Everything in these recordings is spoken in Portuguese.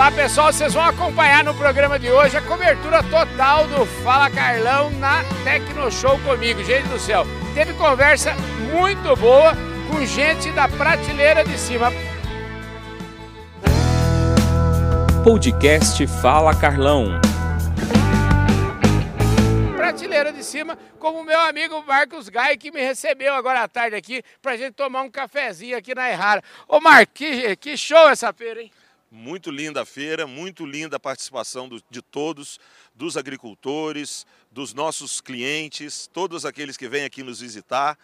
Olá pessoal, vocês vão acompanhar no programa de hoje a cobertura total do Fala Carlão na Tecno Show comigo, gente do céu. Teve conversa muito boa com gente da prateleira de cima. Podcast Fala Carlão. Prateleira de cima, como o meu amigo Marcos Gai, que me recebeu agora à tarde aqui pra gente tomar um cafezinho aqui na Errara. Ô Marcos, que, que show essa feira, hein? Muito linda a feira, muito linda a participação do, de todos, dos agricultores, dos nossos clientes, todos aqueles que vêm aqui nos visitar.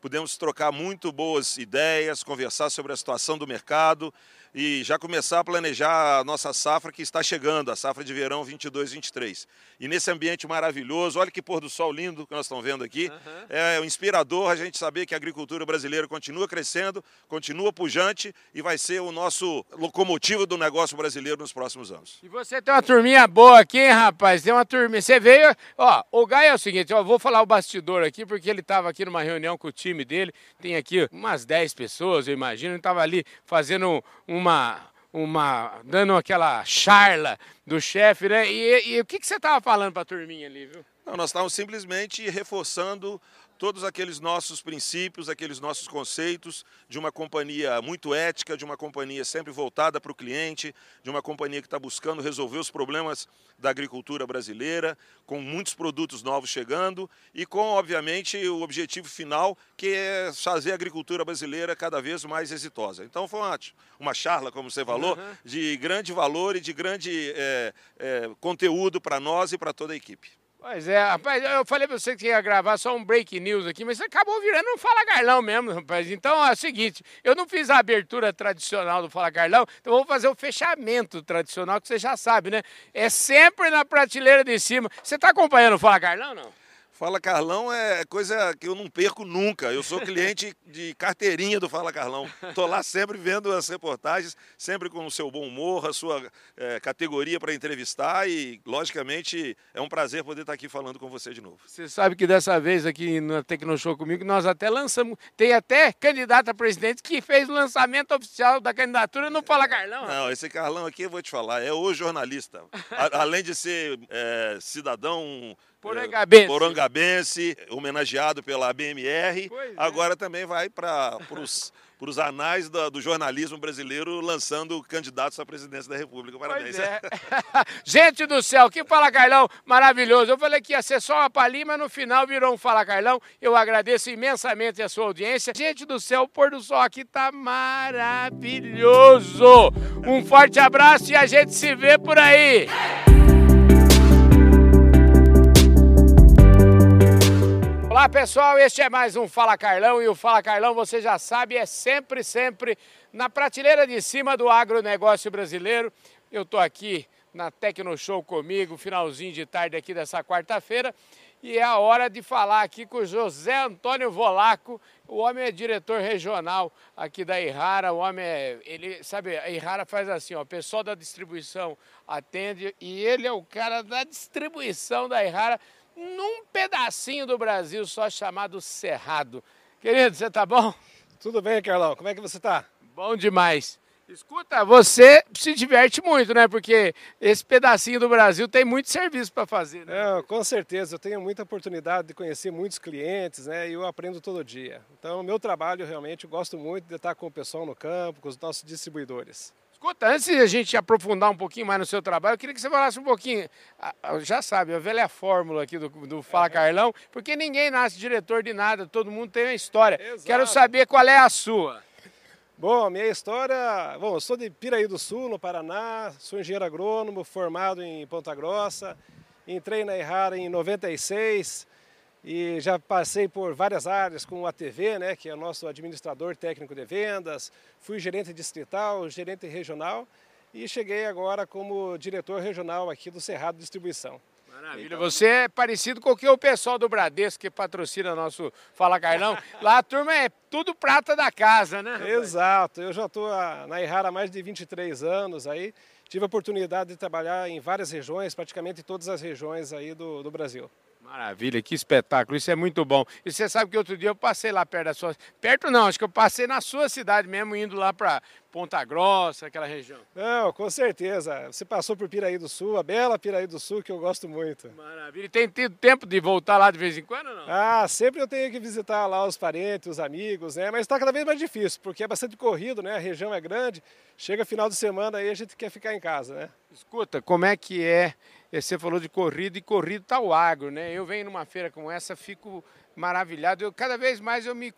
Pudemos trocar muito boas ideias, conversar sobre a situação do mercado e já começar a planejar a nossa safra que está chegando, a safra de verão 22-23. E nesse ambiente maravilhoso, olha que pôr do sol lindo que nós estamos vendo aqui. Uhum. É inspirador a gente saber que a agricultura brasileira continua crescendo, continua pujante e vai ser o nosso locomotivo do negócio brasileiro nos próximos anos. E você tem uma turminha boa aqui, hein, rapaz? Tem uma turminha. Você veio. Ó, o Gai é o seguinte, eu vou falar o bastidor aqui, porque ele estava aqui numa reunião com o time dele. Tem aqui umas 10 pessoas, eu imagino. Ele estava ali fazendo um uma, uma dando aquela charla do chefe, né? E, e, o que, que você estava falando para a turminha ali, viu? Não, nós estávamos simplesmente reforçando todos aqueles nossos princípios, aqueles nossos conceitos de uma companhia muito ética, de uma companhia sempre voltada para o cliente, de uma companhia que está buscando resolver os problemas da agricultura brasileira, com muitos produtos novos chegando e com, obviamente, o objetivo final que é fazer a agricultura brasileira cada vez mais exitosa. Então foi uma, uma charla, como você falou, uhum. de grande valor e de grande é, é, conteúdo para nós e para toda a equipe. Pois é, rapaz, eu falei pra você que ia gravar só um break news aqui, mas acabou virando um Fala Carlão mesmo, rapaz. Então é o seguinte, eu não fiz a abertura tradicional do Fala Carlão, então vou fazer o fechamento tradicional, que você já sabe, né? É sempre na prateleira de cima. Você tá acompanhando o Fala Carlão, não? Fala Carlão é coisa que eu não perco nunca. Eu sou cliente de carteirinha do Fala Carlão. Estou lá sempre vendo as reportagens, sempre com o seu bom humor, a sua é, categoria para entrevistar e, logicamente, é um prazer poder estar aqui falando com você de novo. Você sabe que dessa vez aqui no Tecnoshow comigo, nós até lançamos, tem até candidato a presidente que fez o lançamento oficial da candidatura no Fala Carlão. Não, esse Carlão aqui eu vou te falar, é o jornalista. além de ser é, cidadão Porangabense. Porangabense, homenageado pela BMR. Pois é. Agora é. também vai para os anais do, do, jornalismo brasileiro lançando candidatos à presidência da República. Parabéns. É. Gente do céu, que Fala Carlão maravilhoso. Eu falei que ia ser só uma palhinha, mas no final virou um Fala Carlão. Eu agradeço imensamente a sua audiência. Gente do céu, o pôr do sol aqui tá maravilhoso. Um forte abraço e a gente se vê por aí. Olá pessoal, este é mais um Fala Carlão e o Fala Carlão, você já sabe, é sempre, sempre na prateleira de cima do agronegócio brasileiro. Eu estou aqui na Tecno Show comigo, finalzinho de tarde aqui dessa quarta-feira, e é a hora de falar aqui com o José Antônio Volaco, o homem é diretor regional aqui da Irrara, o homem é, ele, sabe, a Irrara faz assim, ó, o pessoal da distribuição atende e ele é o cara da distribuição da Irrara, num pedacinho do Brasil só chamado Cerrado. Querido, você tá bom? Tudo bem, Carlão. Como é que você tá? Bom demais. Escuta, você se diverte muito, né? Porque esse pedacinho do Brasil tem muito serviço para fazer. Né? É, com certeza. Eu tenho muita oportunidade de conhecer muitos clientes, né? E eu aprendo todo dia. Então, meu trabalho realmente, eu gosto muito de estar com o pessoal no campo, com os nossos distribuidores. Escuta, antes de a gente aprofundar um pouquinho mais no seu trabalho, eu queria que você falasse um pouquinho, já sabe, a velha fórmula aqui do, do Fala Carlão, porque ninguém nasce diretor de nada, todo mundo tem uma história. Exato. Quero saber qual é a sua. Bom, minha história, bom, eu sou de Piraí do Sul, no Paraná, sou engenheiro agrônomo, formado em Ponta Grossa, entrei na Errara em 96, e já passei por várias áreas com o ATV, né, que é nosso administrador técnico de vendas, fui gerente distrital, gerente regional e cheguei agora como diretor regional aqui do Cerrado Distribuição. Maravilha, então, você é parecido com o que o pessoal do Bradesco que patrocina nosso Fala Carlão. Lá a turma é tudo prata da casa, né? Exato, eu já estou na Errara há mais de 23 anos aí, tive a oportunidade de trabalhar em várias regiões, praticamente em todas as regiões aí do, do Brasil. Maravilha, que espetáculo, isso é muito bom. E você sabe que outro dia eu passei lá perto da sua. Perto não, acho que eu passei na sua cidade mesmo, indo lá para Ponta Grossa, aquela região. Não, com certeza. Você passou por Piraí do Sul, a bela Piraí do Sul, que eu gosto muito. Maravilha. E tem tido tempo de voltar lá de vez em quando ou não? Ah, sempre eu tenho que visitar lá os parentes, os amigos, né? Mas está cada vez mais difícil, porque é bastante corrido, né? A região é grande. Chega final de semana aí a gente quer ficar em casa, né? Escuta, como é que é você falou de corrida e corrido está o agro, né? Eu venho numa feira como essa, fico maravilhado. Eu, cada vez mais eu me.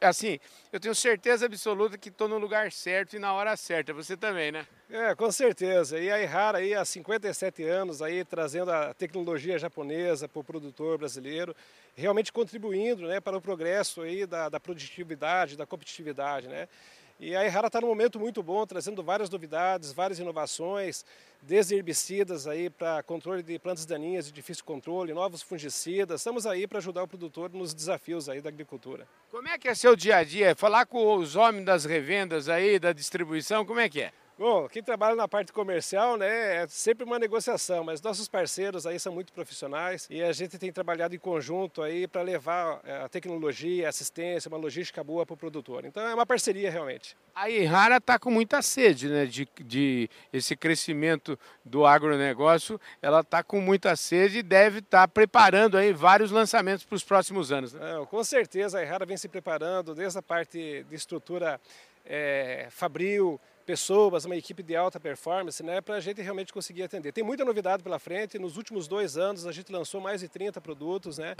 Assim, eu tenho certeza absoluta que estou no lugar certo e na hora certa. Você também, né? É, com certeza. E a Ihara aí há 57 anos aí trazendo a tecnologia japonesa para o produtor brasileiro, realmente contribuindo, né, para o progresso aí da, da produtividade, da competitividade, né? E a Errara está num momento muito bom, trazendo várias novidades, várias inovações, desde herbicidas aí para controle de plantas daninhas de difícil controle, novos fungicidas. Estamos aí para ajudar o produtor nos desafios aí da agricultura. Como é que é seu dia a dia? Falar com os homens das revendas aí, da distribuição, como é que é? Bom, quem trabalha na parte comercial, né, é sempre uma negociação, mas nossos parceiros aí são muito profissionais e a gente tem trabalhado em conjunto aí para levar é, a tecnologia, a assistência, uma logística boa para o produtor. Então é uma parceria realmente. A Irrara está com muita sede, né, de, de esse crescimento do agronegócio, ela está com muita sede e deve estar tá preparando aí vários lançamentos para os próximos anos. Né? Não, com certeza a Irrara vem se preparando desde a parte de estrutura é, fabril, pessoas, uma equipe de alta performance, né, para a gente realmente conseguir atender. Tem muita novidade pela frente, nos últimos dois anos a gente lançou mais de 30 produtos, né,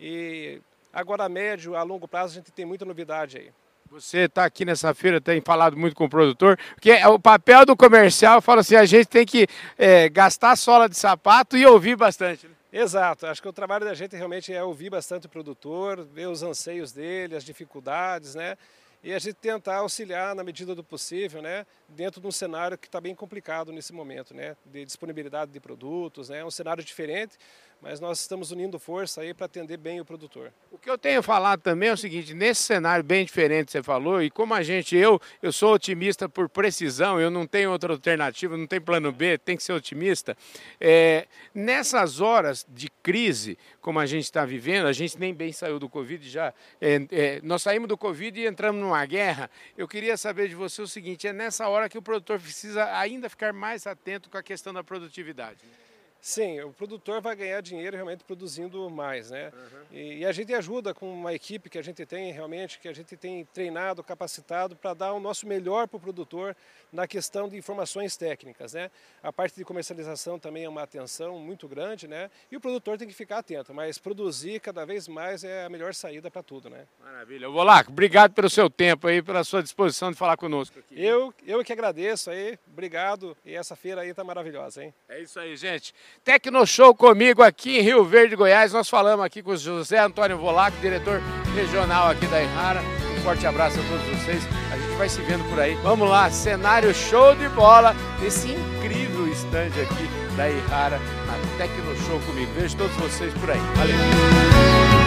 e agora a médio, a longo prazo a gente tem muita novidade aí. Você está aqui nessa feira, tem falado muito com o produtor, porque é o papel do comercial fala assim, a gente tem que é, gastar sola de sapato e ouvir bastante. Né? Exato, acho que o trabalho da gente realmente é ouvir bastante o produtor, ver os anseios dele, as dificuldades, né? E a gente tentar auxiliar na medida do possível, né, dentro de um cenário que está bem complicado nesse momento, né, de disponibilidade de produtos, né, um cenário diferente, mas nós estamos unindo força aí para atender bem o produtor. O que eu tenho falado também é o seguinte, nesse cenário bem diferente que você falou, e como a gente, eu, eu sou otimista por precisão, eu não tenho outra alternativa, não tem plano B, tem que ser otimista. É, nessas horas de crise, como a gente está vivendo, a gente nem bem saiu do Covid já, é, é, nós saímos do Covid e entramos numa guerra, eu queria saber de você o seguinte, é nessa hora que o produtor precisa ainda ficar mais atento com a questão da produtividade. Sim, o produtor vai ganhar dinheiro realmente produzindo mais, né? Uhum. E, e, a gente ajuda com uma equipe que a gente tem realmente, que a gente tem treinado, capacitado para dar o nosso melhor para o produtor na questão de informações técnicas, né? A parte de comercialização também é uma atenção muito grande, né? E o produtor tem que ficar atento, mas produzir cada vez mais é a melhor saída para tudo, né? Maravilha. Lá, obrigado pelo seu tempo aí, pela sua disposição de falar conosco aqui. Eu, eu que agradeço aí, obrigado. E essa feira aí tá maravilhosa, hein? É isso aí, gente. Tecno Show comigo aqui em Rio Verde, Goiás. Nós falamos aqui com o José Antônio Volaco, diretor regional aqui da Errara. Um forte abraço a todos vocês. A gente vai se vendo por aí. Vamos lá, cenário show de bola nesse incrível estande aqui da Errara na Tecno Show comigo. Vejo todos vocês por aí. Valeu!